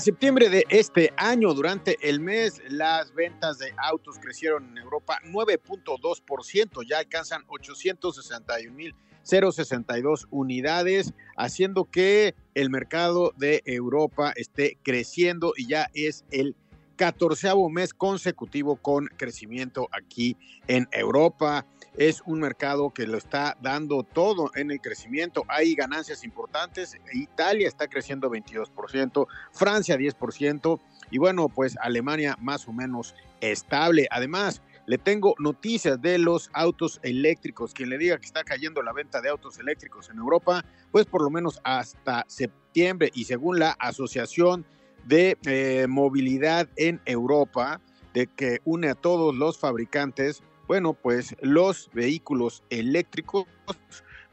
Septiembre de este año, durante el mes, las ventas de autos crecieron en Europa 9.2%, ya alcanzan 861.062 unidades, haciendo que el mercado de Europa esté creciendo y ya es el catorceavo mes consecutivo con crecimiento aquí en Europa es un mercado que lo está dando todo en el crecimiento. Hay ganancias importantes. Italia está creciendo 22%, Francia 10% y bueno, pues Alemania más o menos estable. Además, le tengo noticias de los autos eléctricos. Quien le diga que está cayendo la venta de autos eléctricos en Europa, pues por lo menos hasta septiembre y según la Asociación de eh, Movilidad en Europa, de que une a todos los fabricantes, bueno, pues los vehículos eléctricos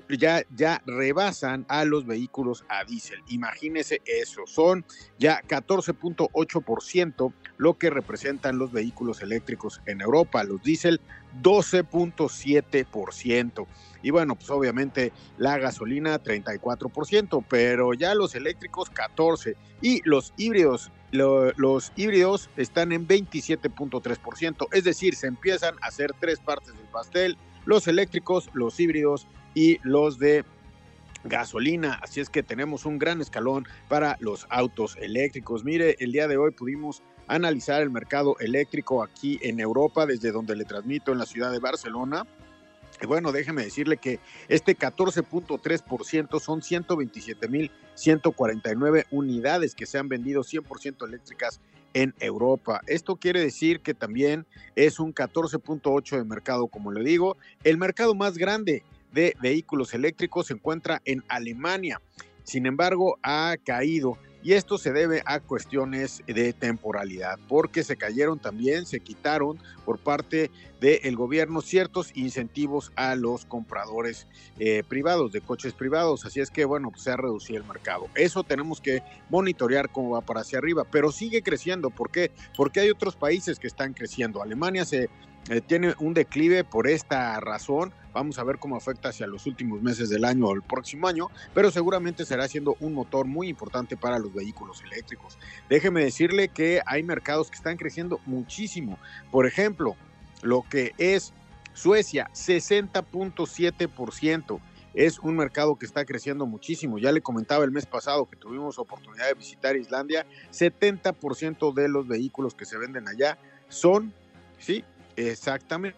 ya, ya rebasan a los vehículos a diésel. Imagínese eso, son ya 14.8% lo que representan los vehículos eléctricos en Europa, los diésel 12.7%. Y bueno, pues obviamente la gasolina 34%, pero ya los eléctricos 14% y los híbridos los híbridos están en 27.3%, es decir, se empiezan a hacer tres partes del pastel, los eléctricos, los híbridos y los de gasolina, así es que tenemos un gran escalón para los autos eléctricos. Mire, el día de hoy pudimos analizar el mercado eléctrico aquí en Europa, desde donde le transmito en la ciudad de Barcelona. Y bueno, déjeme decirle que este 14.3% son 127.149 unidades que se han vendido 100% eléctricas en Europa. Esto quiere decir que también es un 14.8 de mercado, como le digo. El mercado más grande de vehículos eléctricos se encuentra en Alemania. Sin embargo, ha caído y esto se debe a cuestiones de temporalidad, porque se cayeron también, se quitaron por parte del gobierno ciertos incentivos a los compradores eh, privados, de coches privados. Así es que, bueno, pues se ha reducido el mercado. Eso tenemos que monitorear cómo va para hacia arriba, pero sigue creciendo. ¿Por qué? Porque hay otros países que están creciendo. Alemania se eh, tiene un declive por esta razón. Vamos a ver cómo afecta hacia los últimos meses del año o el próximo año, pero seguramente será siendo un motor muy importante para los vehículos eléctricos. Déjeme decirle que hay mercados que están creciendo muchísimo. Por ejemplo, lo que es Suecia, 60.7%. Es un mercado que está creciendo muchísimo. Ya le comentaba el mes pasado que tuvimos oportunidad de visitar Islandia. 70% de los vehículos que se venden allá son, sí, Exactamente,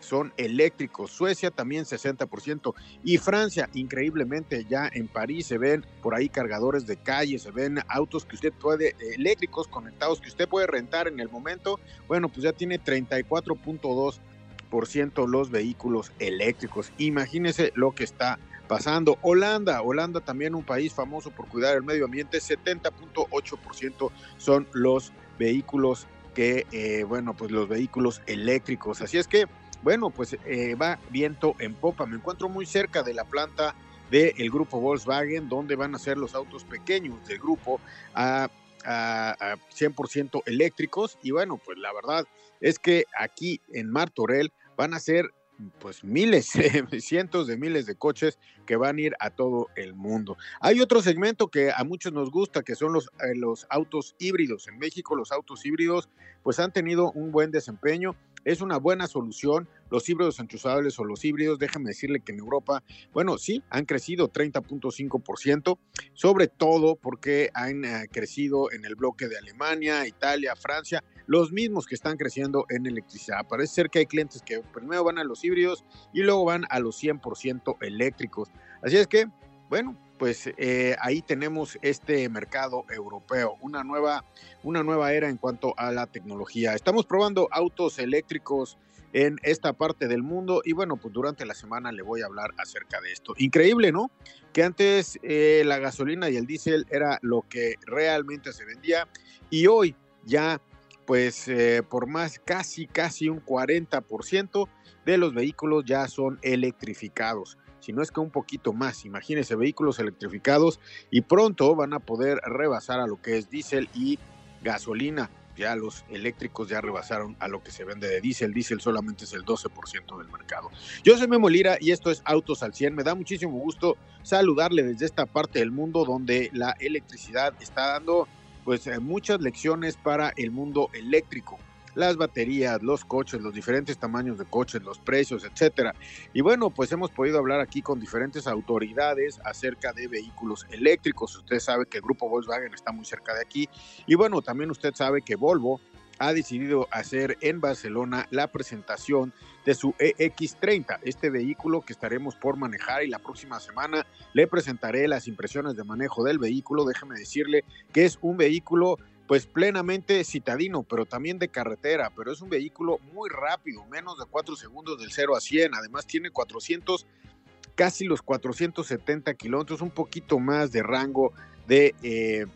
son eléctricos. Suecia también 60%. Y Francia, increíblemente, ya en París se ven por ahí cargadores de calle, se ven autos que usted puede, eléctricos conectados que usted puede rentar en el momento. Bueno, pues ya tiene 34.2% los vehículos eléctricos. Imagínese lo que está pasando. Holanda, Holanda también un país famoso por cuidar el medio ambiente, 70.8% son los vehículos que, eh, bueno, pues los vehículos eléctricos. Así es que, bueno, pues eh, va viento en popa. Me encuentro muy cerca de la planta del grupo Volkswagen, donde van a ser los autos pequeños del grupo a, a, a 100% eléctricos. Y bueno, pues la verdad es que aquí en Martorell van a ser pues miles, cientos de miles de coches que van a ir a todo el mundo. Hay otro segmento que a muchos nos gusta, que son los, eh, los autos híbridos. En México los autos híbridos pues han tenido un buen desempeño. Es una buena solución. Los híbridos enchuzables o los híbridos, déjame decirle que en Europa, bueno, sí, han crecido 30.5%, sobre todo porque han eh, crecido en el bloque de Alemania, Italia, Francia, los mismos que están creciendo en electricidad. Parece ser que hay clientes que primero van a los híbridos y luego van a los 100% eléctricos. Así es que, bueno, pues eh, ahí tenemos este mercado europeo, una nueva, una nueva era en cuanto a la tecnología. Estamos probando autos eléctricos en esta parte del mundo y bueno, pues durante la semana le voy a hablar acerca de esto. Increíble, ¿no? Que antes eh, la gasolina y el diésel era lo que realmente se vendía y hoy ya pues eh, por más casi casi un 40% de los vehículos ya son electrificados si no es que un poquito más. Imagínense vehículos electrificados y pronto van a poder rebasar a lo que es diésel y gasolina. Ya los eléctricos ya rebasaron a lo que se vende de diésel. Diésel solamente es el 12% del mercado. Yo soy Memo Lira y esto es Autos al 100. Me da muchísimo gusto saludarle desde esta parte del mundo donde la electricidad está dando pues eh, muchas lecciones para el mundo eléctrico las baterías, los coches, los diferentes tamaños de coches, los precios, etcétera. Y bueno, pues hemos podido hablar aquí con diferentes autoridades acerca de vehículos eléctricos. Usted sabe que el grupo Volkswagen está muy cerca de aquí. Y bueno, también usted sabe que Volvo ha decidido hacer en Barcelona la presentación de su EX30, este vehículo que estaremos por manejar y la próxima semana le presentaré las impresiones de manejo del vehículo. Déjeme decirle que es un vehículo pues plenamente citadino, pero también de carretera, pero es un vehículo muy rápido, menos de 4 segundos del 0 a 100, además tiene 400, casi los 470 kilómetros, un poquito más de rango de, eh,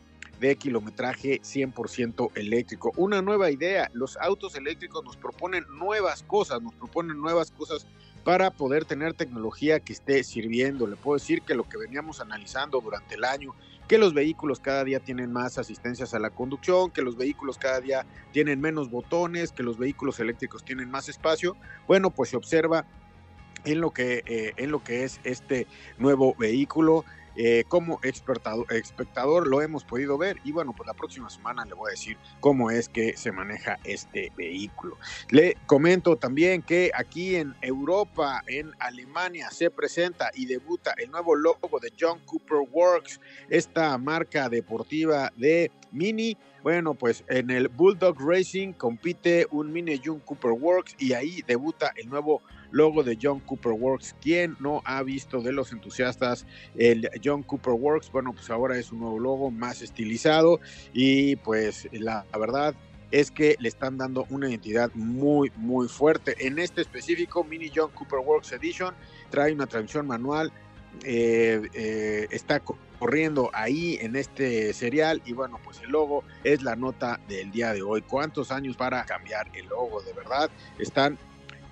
de kilometraje 100% eléctrico. Una nueva idea, los autos eléctricos nos proponen nuevas cosas, nos proponen nuevas cosas para poder tener tecnología que esté sirviendo. Le puedo decir que lo que veníamos analizando durante el año que los vehículos cada día tienen más asistencias a la conducción, que los vehículos cada día tienen menos botones, que los vehículos eléctricos tienen más espacio. Bueno, pues se observa en lo que, eh, en lo que es este nuevo vehículo. Eh, como espectador, lo hemos podido ver y bueno, pues la próxima semana le voy a decir cómo es que se maneja este vehículo. Le comento también que aquí en Europa, en Alemania, se presenta y debuta el nuevo logo de John Cooper Works, esta marca deportiva de Mini. Bueno, pues en el Bulldog Racing compite un Mini John Cooper Works y ahí debuta el nuevo logo de John Cooper Works. ¿Quién no ha visto de los entusiastas el John Cooper Works? Bueno, pues ahora es un nuevo logo más estilizado y pues la, verdad es que le están dando una identidad muy, muy fuerte. En este específico, Mini John Cooper Works Edition trae una transmisión manual, eh, eh, está corriendo ahí en este serial y bueno, pues el logo es la nota del día de hoy. ¿Cuántos años para cambiar el logo? De verdad, están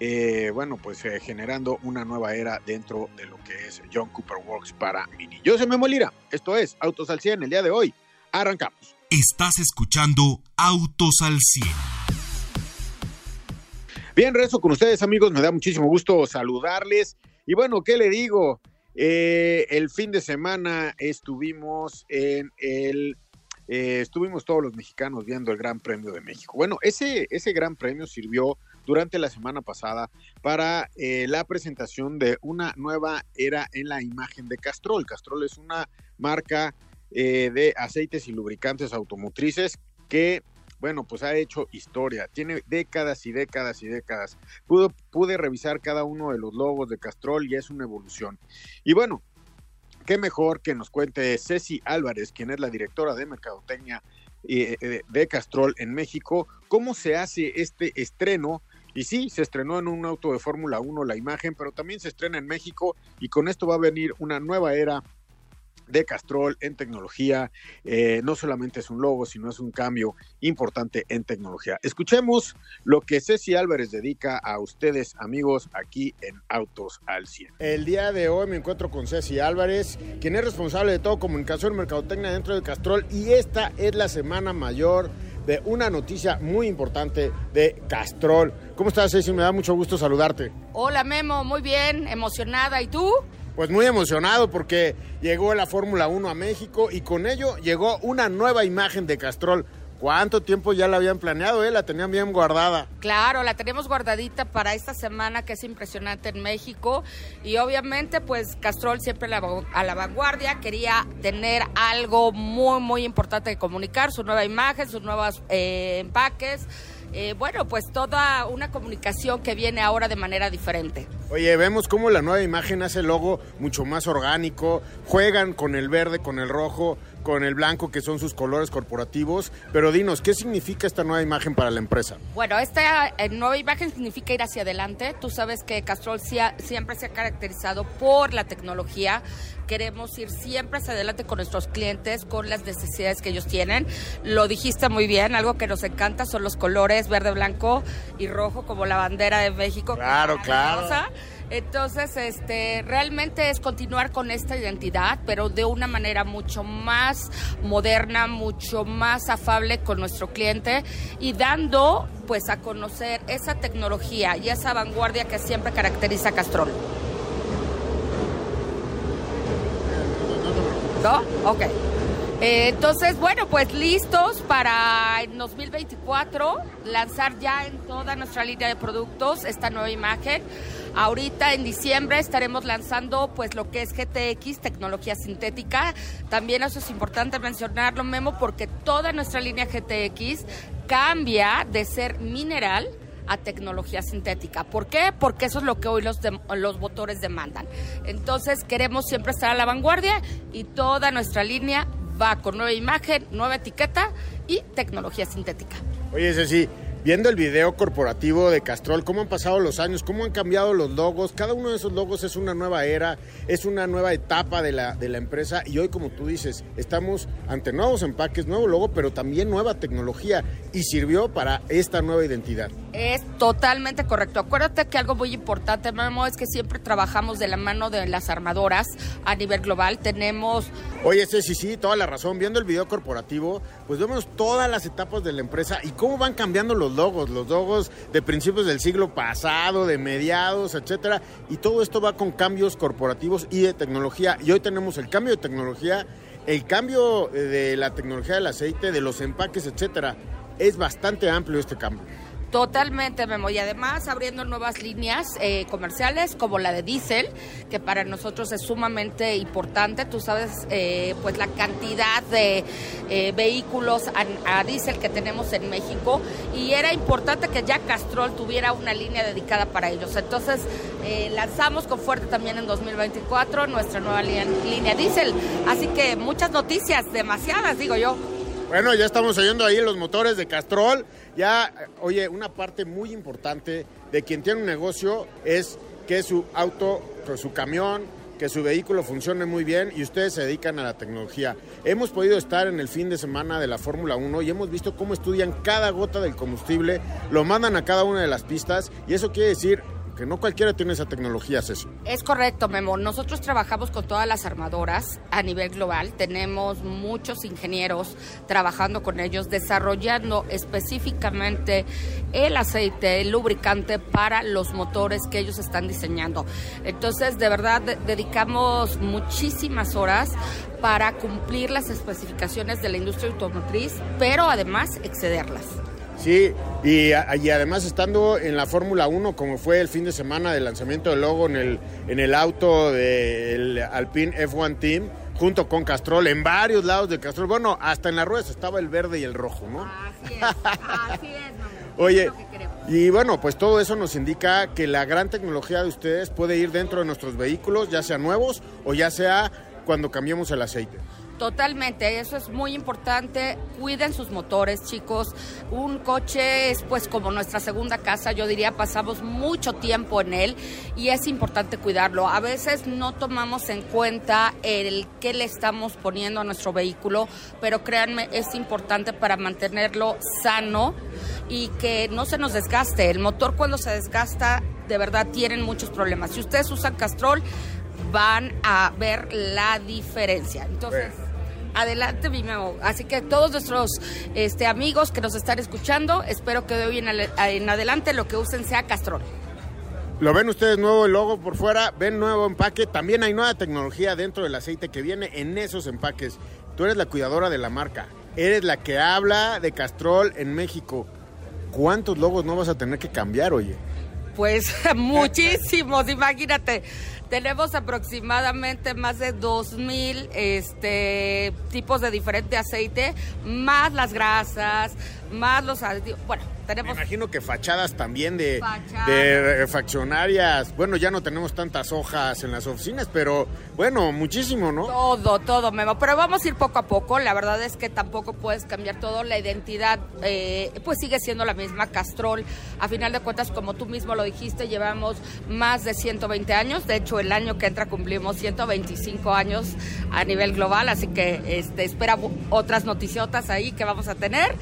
eh, bueno, pues eh, generando una nueva era dentro de lo que es John Cooper Works para Mini. Yo soy Memo Lira, esto es Autos al 100, el día de hoy. Arrancamos. Estás escuchando Autos al 100. Bien, rezo con ustedes amigos, me da muchísimo gusto saludarles. Y bueno, ¿qué le digo? Eh, el fin de semana estuvimos en el estuvimos todos los mexicanos viendo el Gran Premio de México. Bueno, ese, ese Gran Premio sirvió durante la semana pasada para eh, la presentación de una nueva era en la imagen de Castrol. Castrol es una marca eh, de aceites y lubricantes automotrices que bueno, pues ha hecho historia, tiene décadas y décadas y décadas. pude revisar cada uno de los logos de Castrol y es una evolución. Y bueno, qué mejor que nos cuente Ceci Álvarez, quien es la directora de Mercadotecnia eh, de Castrol en México, cómo se hace este estreno y sí, se estrenó en un auto de Fórmula 1 la imagen, pero también se estrena en México y con esto va a venir una nueva era de Castrol en tecnología. Eh, no solamente es un logo, sino es un cambio importante en tecnología. Escuchemos lo que Ceci Álvarez dedica a ustedes, amigos, aquí en Autos al 100. El día de hoy me encuentro con Ceci Álvarez, quien es responsable de todo comunicación y mercadotecnia dentro de Castrol, y esta es la semana mayor de una noticia muy importante de Castrol. ¿Cómo estás, Ceci? Me da mucho gusto saludarte. Hola, Memo. Muy bien, emocionada. ¿Y tú? Pues muy emocionado porque llegó la Fórmula 1 a México y con ello llegó una nueva imagen de Castrol. ¿Cuánto tiempo ya la habían planeado? Eh? La tenían bien guardada. Claro, la tenemos guardadita para esta semana que es impresionante en México. Y obviamente, pues Castrol siempre a la vanguardia quería tener algo muy, muy importante que comunicar, su nueva imagen, sus nuevos eh, empaques eh, bueno, pues toda una comunicación que viene ahora de manera diferente. Oye, vemos cómo la nueva imagen hace el logo mucho más orgánico, juegan con el verde, con el rojo, con el blanco, que son sus colores corporativos. Pero dinos, ¿qué significa esta nueva imagen para la empresa? Bueno, esta eh, nueva imagen significa ir hacia adelante. Tú sabes que Castrol siempre se ha caracterizado por la tecnología. Queremos ir siempre hacia adelante con nuestros clientes, con las necesidades que ellos tienen. Lo dijiste muy bien, algo que nos encanta son los colores verde, blanco y rojo, como la bandera de México. Claro, claro. Entonces, este, realmente es continuar con esta identidad, pero de una manera mucho más moderna, mucho más afable con nuestro cliente y dando, pues, a conocer esa tecnología y esa vanguardia que siempre caracteriza a Castrol. ¿No? Ok. Eh, entonces, bueno, pues listos para en 2024 lanzar ya en toda nuestra línea de productos esta nueva imagen. Ahorita en diciembre estaremos lanzando pues lo que es GTX, tecnología sintética. También eso es importante mencionarlo, Memo, porque toda nuestra línea GTX cambia de ser mineral a tecnología sintética. ¿Por qué? Porque eso es lo que hoy los, los motores demandan. Entonces queremos siempre estar a la vanguardia y toda nuestra línea va con nueva imagen, nueva etiqueta y tecnología sintética. Oye, Ceci, viendo el video corporativo de Castrol, cómo han pasado los años, cómo han cambiado los logos, cada uno de esos logos es una nueva era, es una nueva etapa de la, de la empresa y hoy, como tú dices, estamos ante nuevos empaques, nuevo logo, pero también nueva tecnología y sirvió para esta nueva identidad. Es totalmente correcto. Acuérdate que algo muy importante, Memo, es que siempre trabajamos de la mano de las armadoras a nivel global. Tenemos... Oye, sí, sí, sí, toda la razón. Viendo el video corporativo, pues vemos todas las etapas de la empresa y cómo van cambiando los logos, los logos de principios del siglo pasado, de mediados, etcétera. Y todo esto va con cambios corporativos y de tecnología. Y hoy tenemos el cambio de tecnología, el cambio de la tecnología del aceite, de los empaques, etcétera. Es bastante amplio este cambio. Totalmente, Memo. Y además abriendo nuevas líneas eh, comerciales como la de diésel, que para nosotros es sumamente importante. Tú sabes, eh, pues la cantidad de eh, vehículos a, a diésel que tenemos en México y era importante que ya Castrol tuviera una línea dedicada para ellos. Entonces lanzamos con fuerte también en 2024 nuestra nueva línea, línea diésel. Así que muchas noticias, demasiadas, digo yo. Bueno, ya estamos oyendo ahí los motores de Castrol. Ya, oye, una parte muy importante de quien tiene un negocio es que su auto, su camión, que su vehículo funcione muy bien y ustedes se dedican a la tecnología. Hemos podido estar en el fin de semana de la Fórmula 1 y hemos visto cómo estudian cada gota del combustible, lo mandan a cada una de las pistas y eso quiere decir que no cualquiera tiene esa tecnología, Ceci. Es correcto, Memo. Nosotros trabajamos con todas las armadoras a nivel global. Tenemos muchos ingenieros trabajando con ellos, desarrollando específicamente el aceite, el lubricante para los motores que ellos están diseñando. Entonces, de verdad, dedicamos muchísimas horas para cumplir las especificaciones de la industria automotriz, pero además excederlas. Sí, y, además estando en la Fórmula 1, como fue el fin de semana del lanzamiento del logo en el, en el auto del Alpine F1 Team, junto con Castrol, en varios lados de Castrol, bueno, hasta en las ruedas estaba el verde y el rojo, ¿no? Así es, así es, Oye, y bueno, pues todo eso nos indica que la gran tecnología de ustedes puede ir dentro de nuestros vehículos, ya sea nuevos o ya sea cuando cambiemos el aceite. Totalmente, eso es muy importante. Cuiden sus motores, chicos. Un coche es pues como nuestra segunda casa, yo diría, pasamos mucho tiempo en él y es importante cuidarlo. A veces no tomamos en cuenta el que le estamos poniendo a nuestro vehículo, pero créanme, es importante para mantenerlo sano y que no se nos desgaste. El motor cuando se desgasta, de verdad tienen muchos problemas. Si ustedes usan Castrol, van a ver la diferencia. Entonces, adelante mi Así que todos nuestros este, amigos que nos están escuchando, espero que de hoy en, en adelante lo que usen sea Castrol. Lo ven ustedes nuevo el logo por fuera, ven nuevo empaque, también hay nueva tecnología dentro del aceite que viene en esos empaques. Tú eres la cuidadora de la marca, eres la que habla de Castrol en México. ¿Cuántos logos no vas a tener que cambiar, oye? Pues muchísimos, imagínate. Tenemos aproximadamente más de 2.000 este, tipos de diferente aceite, más las grasas, más los. Bueno, Tenemos... Me imagino que fachadas también de, de faccionarias. Bueno, ya no tenemos tantas hojas en las oficinas, pero bueno, muchísimo, ¿no? Todo, todo, Memo. Pero vamos a ir poco a poco. La verdad es que tampoco puedes cambiar todo. La identidad, eh, pues sigue siendo la misma. Castrol, a final de cuentas, como tú mismo lo dijiste, llevamos más de 120 años. De hecho, el año que entra cumplimos 125 años a nivel global. Así que este, espera otras noticiotas ahí que vamos a tener.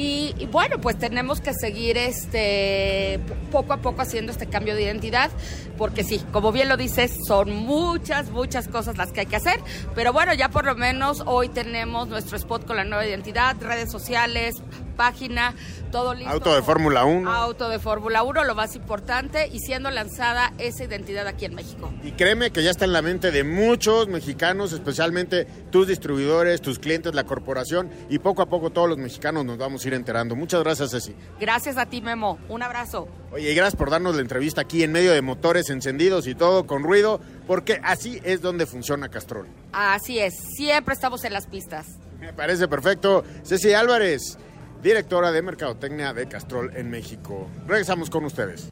Y, bueno, pues tenemos que seguir este poco a poco haciendo este cambio de identidad, porque sí, como bien lo dices, son muchas, muchas cosas las que hay que hacer, pero bueno, ya por lo menos hoy tenemos nuestro spot con la nueva identidad, redes sociales, página, todo listo. Auto de Fórmula 1. Auto de Fórmula 1, lo más importante, y siendo lanzada esa identidad aquí en México. Y créeme que ya está en la mente de muchos mexicanos, especialmente tus distribuidores, tus clientes, la corporación, y poco a poco todos los mexicanos nos vamos a ir enterando. Muchas gracias, Ceci. Gracias a ti, Memo. Un abrazo. Oye, y gracias por darnos la entrevista aquí en medio de motores encendidos y todo con ruido, porque así es donde funciona Castrol. Así es, siempre estamos en las pistas. Me parece perfecto. Ceci Álvarez directora de Mercadotecnia de Castrol en México. Regresamos con ustedes.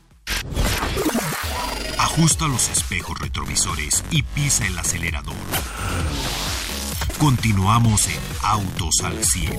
Ajusta los espejos retrovisores y pisa el acelerador. Continuamos en Autos al 100.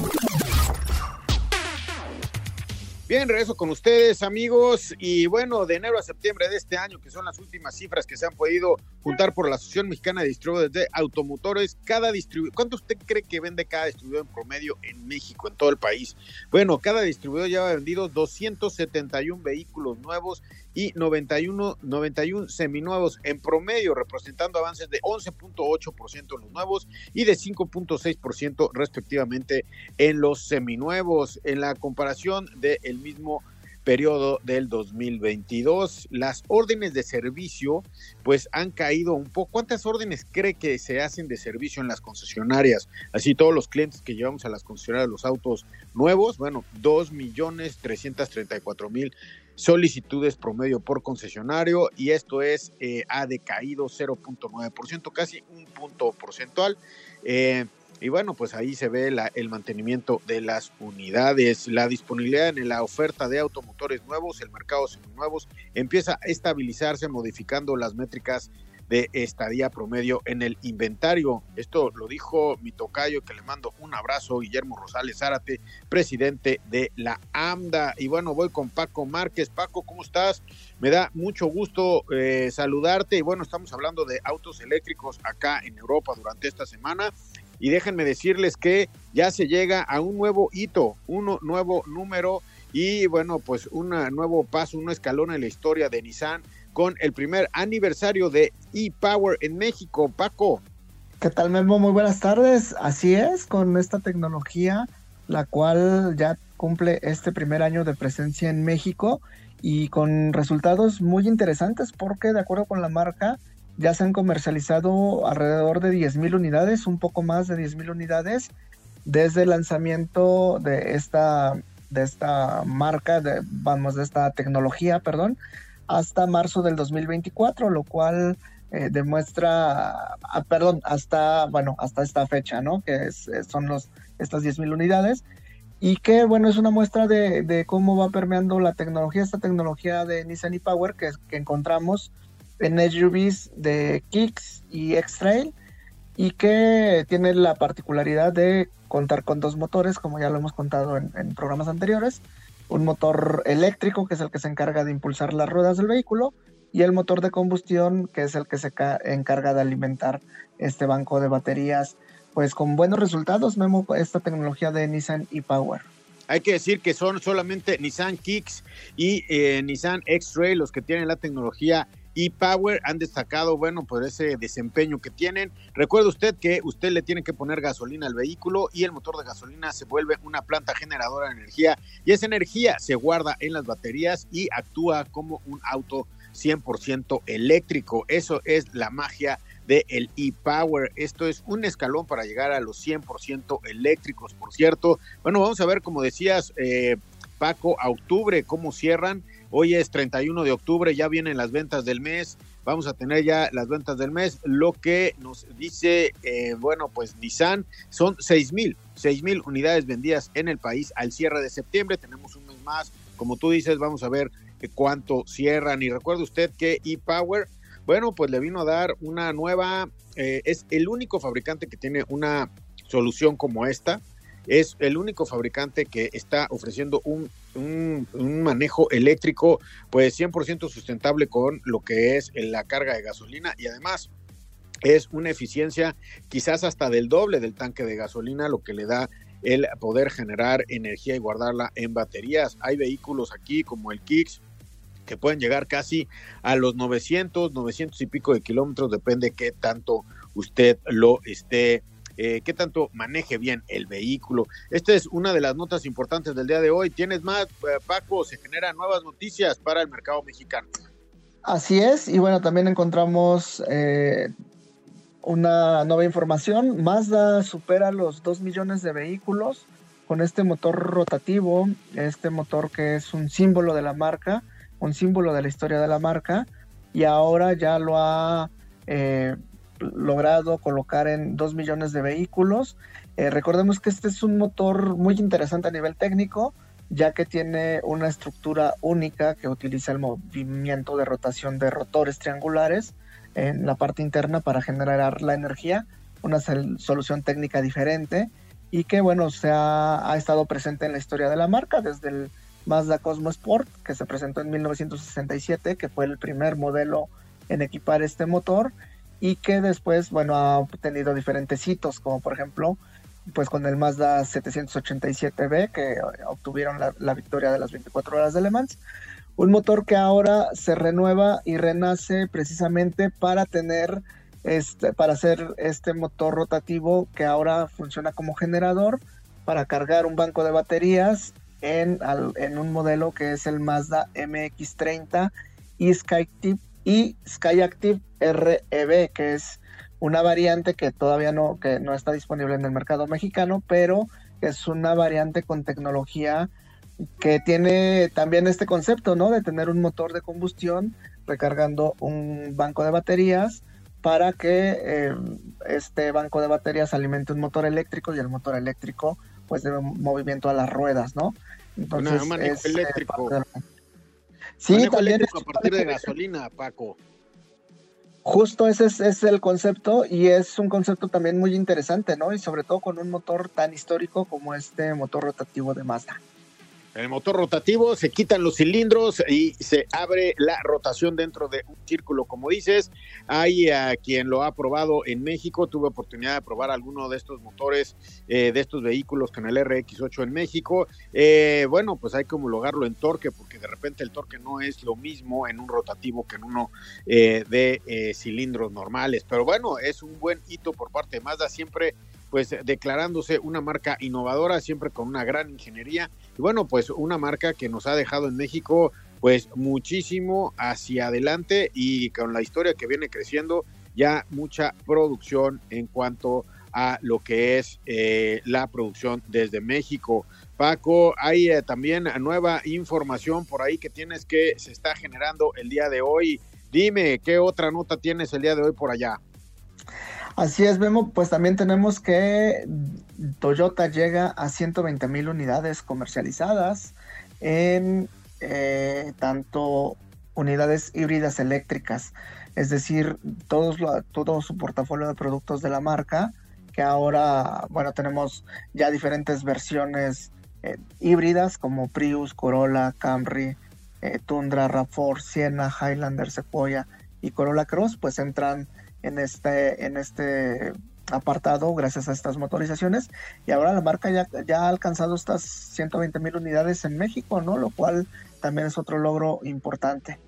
Bien, regreso con ustedes, amigos. Y bueno, de enero a septiembre de este año, que son las últimas cifras que se han podido juntar por la Asociación Mexicana de Distribuidores de Automotores, cada distribuidor, ¿cuánto usted cree que vende cada distribuidor en promedio en México, en todo el país? Bueno, cada distribuidor ya ha vendido 271 vehículos nuevos y 91, 91 seminuevos en promedio, representando avances de 11.8% en los nuevos y de 5.6% respectivamente en los seminuevos. En la comparación del mismo periodo del 2022. Las órdenes de servicio pues han caído un poco. ¿Cuántas órdenes cree que se hacen de servicio en las concesionarias? Así todos los clientes que llevamos a las concesionarias los autos nuevos, bueno, 2 millones 334 mil solicitudes promedio por concesionario y esto es, eh, ha decaído 0.9%, casi un punto porcentual. Eh, y bueno, pues ahí se ve el mantenimiento de las unidades, la disponibilidad en la oferta de automotores nuevos, el mercado nuevos empieza a estabilizarse modificando las métricas de estadía promedio en el inventario. Esto lo dijo mi tocayo, que le mando un abrazo, Guillermo Rosales Zárate, presidente de la AMDA. Y bueno, voy con Paco Márquez. Paco, ¿cómo estás? Me da mucho gusto eh, saludarte. Y bueno, estamos hablando de autos eléctricos acá en Europa durante esta semana. Y déjenme decirles que ya se llega a un nuevo hito, un nuevo número y bueno, pues un nuevo paso, un escalón en la historia de Nissan con el primer aniversario de ePower en México. Paco. ¿Qué tal, Memo? Muy buenas tardes. Así es, con esta tecnología, la cual ya cumple este primer año de presencia en México y con resultados muy interesantes porque de acuerdo con la marca ya se han comercializado alrededor de 10.000 unidades, un poco más de 10.000 unidades desde el lanzamiento de esta de esta marca, de, vamos, de esta tecnología, perdón, hasta marzo del 2024, lo cual eh, demuestra, ah, perdón, hasta, bueno, hasta esta fecha, ¿no? Que es, eh, son los, estas 10.000 unidades. Y que, bueno, es una muestra de, de, cómo va permeando la tecnología, esta tecnología de Nissan e-Power que, que encontramos en SUVs de Kicks y X-Trail y que tiene la particularidad de contar con dos motores, como ya lo hemos contado en, en programas anteriores, un motor eléctrico que es el que se encarga de impulsar las ruedas del vehículo y el motor de combustión que es el que se encarga de alimentar este banco de baterías pues con buenos resultados Memo esta tecnología de Nissan e-Power. Hay que decir que son solamente Nissan Kicks y eh, Nissan X-Ray los que tienen la tecnología y Power han destacado, bueno, por ese desempeño que tienen. Recuerde usted que usted le tiene que poner gasolina al vehículo y el motor de gasolina se vuelve una planta generadora de energía y esa energía se guarda en las baterías y actúa como un auto 100% eléctrico. Eso es la magia del el e-Power. Esto es un escalón para llegar a los 100% eléctricos, por cierto. Bueno, vamos a ver, como decías, eh, Paco, octubre, cómo cierran Hoy es 31 de octubre, ya vienen las ventas del mes, vamos a tener ya las ventas del mes. Lo que nos dice, eh, bueno, pues Nissan son 6 mil, 6 mil unidades vendidas en el país al cierre de septiembre. Tenemos un mes más como tú dices, vamos a ver cuánto cierran. Y recuerde usted que ePower, bueno, pues le vino a dar una nueva, eh, es el único fabricante que tiene una solución como esta. Es el único fabricante que está ofreciendo un, un, manejo eléctrico pues 100% sustentable con lo que es la carga de gasolina y además es una eficiencia quizás hasta del doble del tanque de gasolina, lo que le da el poder generar energía y guardarla en baterías. Hay vehículos aquí como el Kicks que pueden llegar casi a los 900, 900 y pico de kilómetros, depende qué tanto usted lo esté, eh, qué tanto maneje bien el vehículo. Esta es una de las notas importantes del día de hoy. ¿Tienes más, eh, Paco? Se generan nuevas noticias para el mercado mexicano. Así es, y bueno, también encontramos eh, una nueva información. Mazda supera los 2 millones de vehículos con este motor rotativo, este motor que es un símbolo de la marca, un símbolo de la historia de la marca, y ahora ya lo ha logrado colocar en 2 millones de vehículos. Eh, recordemos que este es un motor muy interesante a nivel técnico, ya que tiene una estructura única que utiliza el movimiento de rotación de rotores triangulares en la parte interna para generar la energía, una solución técnica diferente y que bueno, se ha, ha, estado presente en la historia de la marca desde el Mazda Cosmo Sport que se presentó en 1967, que fue el primer modelo en equipar este motor y que después, bueno, ha obtenido diferentes hitos, como por ejemplo, pues con el Mazda 787B, que obtuvieron la, la victoria de las 24 horas de Le Mans, un motor que ahora se renueva y renace precisamente para tener este, para hacer este motor rotativo que ahora funciona como generador para cargar un banco de baterías en, en un modelo que es el Mazda MX30 y Skyactiv y Skyactiv REV, que es una variante que todavía no, que no está disponible en el mercado mexicano, pero es una variante con tecnología que tiene también este concepto, ¿no? De tener un motor de combustión recargando un banco de baterías para que eh, este banco de baterías alimente un motor eléctrico y el motor eléctrico pues dé movimiento a las ruedas, ¿no? Entonces, manejo eh, sí, también a partir de gasolina, Paco. Justo ese es, es, el concepto y es un concepto también muy interesante, ¿no? Y sobre todo con un motor tan histórico como este motor rotativo de Mazda. En el motor rotativo se quitan los cilindros y se abre la rotación dentro de un círculo, como dices. Hay a quien lo ha probado en México. Tuve oportunidad de probar alguno de estos motores, eh, de estos vehículos con el RX8 en México. Eh, bueno, pues hay que homologarlo en torque porque de repente el torque no es lo mismo en un rotativo que en uno eh, de cilindros normales. Pero bueno, es un buen hito por parte de Mazda. Siempre pues declarándose una marca innovadora, siempre con una gran ingeniería. Y bueno, pues una marca que nos ha dejado en México pues muchísimo hacia adelante y con la historia que viene creciendo, ya mucha producción en cuanto a lo que es eh, la producción desde México. Paco, hay eh, también nueva información por ahí que tienes que se está generando el día de hoy. Dime, ¿qué otra nota tienes el día de hoy por allá? Así es, Memo, pues también tenemos que Toyota llega a 120 mil unidades comercializadas en eh, tanto unidades híbridas eléctricas, es decir, todos todo su portafolio de productos de la marca, que ahora, bueno, tenemos ya diferentes versiones eh, híbridas como Prius, Corolla, Camry, eh, Tundra, RAV4, Siena, Highlander, Sequoia y Corolla Cross, pues entran en este, en este apartado gracias a estas motorizaciones y ahora la marca ya, ya ha alcanzado estas 120 mil unidades en México, ¿no? Lo cual también es otro logro importante.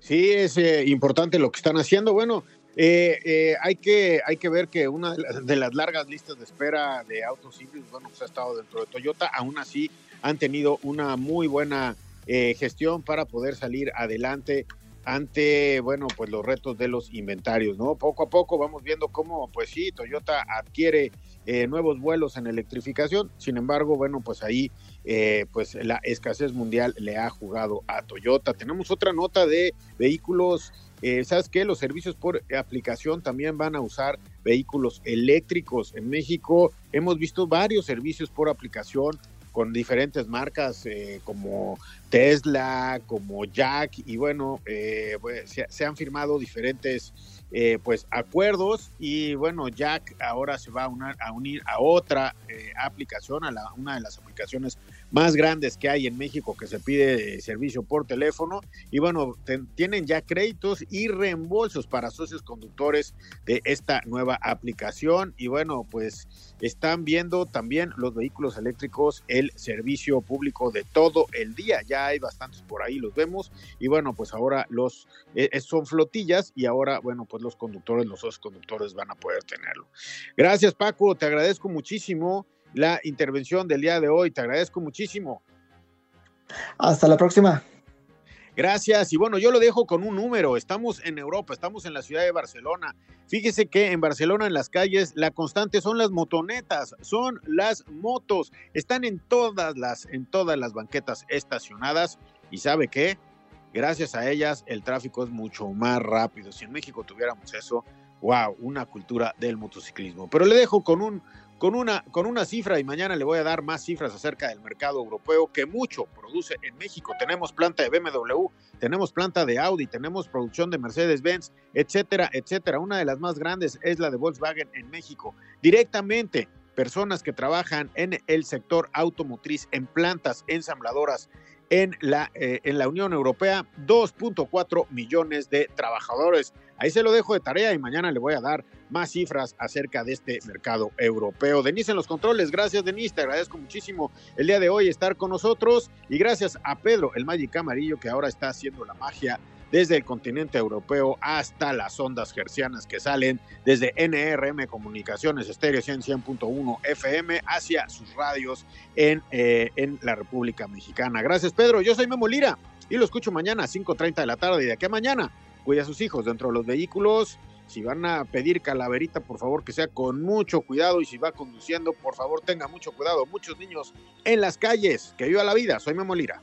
Sí, es eh, importante lo que están haciendo. Bueno, eh, eh, hay, que, hay que ver que una de las, largas listas de espera de autos híbridos, bueno, pues ha estado dentro de Toyota, aún así han tenido una muy buena gestión para poder salir adelante ante, bueno, pues los retos de los inventarios, ¿no? Poco a poco vamos viendo cómo, pues sí, Toyota adquiere eh, nuevos vuelos en electrificación, sin embargo, bueno, pues ahí, eh, pues la escasez mundial le ha jugado a Toyota. Tenemos otra nota de vehículos, eh, ¿sabes qué? Los servicios por aplicación también van a usar vehículos eléctricos. En México hemos visto varios servicios por aplicación con diferentes marcas eh, como Tesla, como Jack, y bueno, eh, pues, se, han firmado diferentes eh, pues acuerdos y bueno, Jack ahora se va a, unir a otra aplicación, a la, una de las aplicaciones más grandes que hay en México que se pide servicio por teléfono. Y bueno, tienen ya créditos y reembolsos para socios conductores de esta nueva aplicación. Y bueno, pues están viendo también los vehículos eléctricos el servicio público de todo el día. Ya hay bastantes por ahí, los vemos. Y bueno, pues ahora los eh, eh, son flotillas y ahora bueno, pues los conductores, los socios conductores van a poder tenerlo. Gracias Paco, te agradezco muchísimo la intervención del día de hoy. Te agradezco muchísimo. Hasta la próxima. Gracias. Y bueno, yo lo dejo con un número. Estamos en Europa, estamos en la ciudad de Barcelona. Fíjese que en Barcelona, en las calles, la constante son las motonetas, son las motos. Están en todas las, en todas las banquetas estacionadas. ¿Y sabe qué? Gracias a ellas, el tráfico es mucho más rápido. Si en México tuviéramos eso, wow, una cultura del motociclismo. Pero le dejo con un con una, con una cifra y mañana le voy a dar más cifras acerca del mercado europeo que mucho produce en México. Tenemos planta de BMW, tenemos planta de Audi, tenemos producción de Mercedes-Benz, etcétera, etcétera. Una de las más grandes es la de Volkswagen en México. Directamente, personas que trabajan en el sector automotriz, en plantas ensambladoras en la, eh, en la Unión Europea, 2.4 millones de trabajadores. Ahí se lo dejo de tarea y mañana le voy a dar más cifras acerca de este mercado europeo. Denise en los controles, gracias Denise, te agradezco muchísimo el día de hoy estar con nosotros y gracias a Pedro, el Magic Amarillo, que ahora está haciendo la magia desde el continente europeo hasta las ondas gercianas que salen desde NRM Comunicaciones Estéreo 100.1 FM hacia sus radios en, eh, en la República Mexicana. Gracias Pedro, yo soy Memo Lira y lo escucho mañana a 5.30 de la tarde y de aquí a mañana cuide a sus hijos dentro de los vehículos si van a pedir calaverita, por favor que sea con mucho cuidado y si va conduciendo, por favor tenga mucho cuidado. Muchos niños en las calles. Que viva la vida. Soy Memo Lira.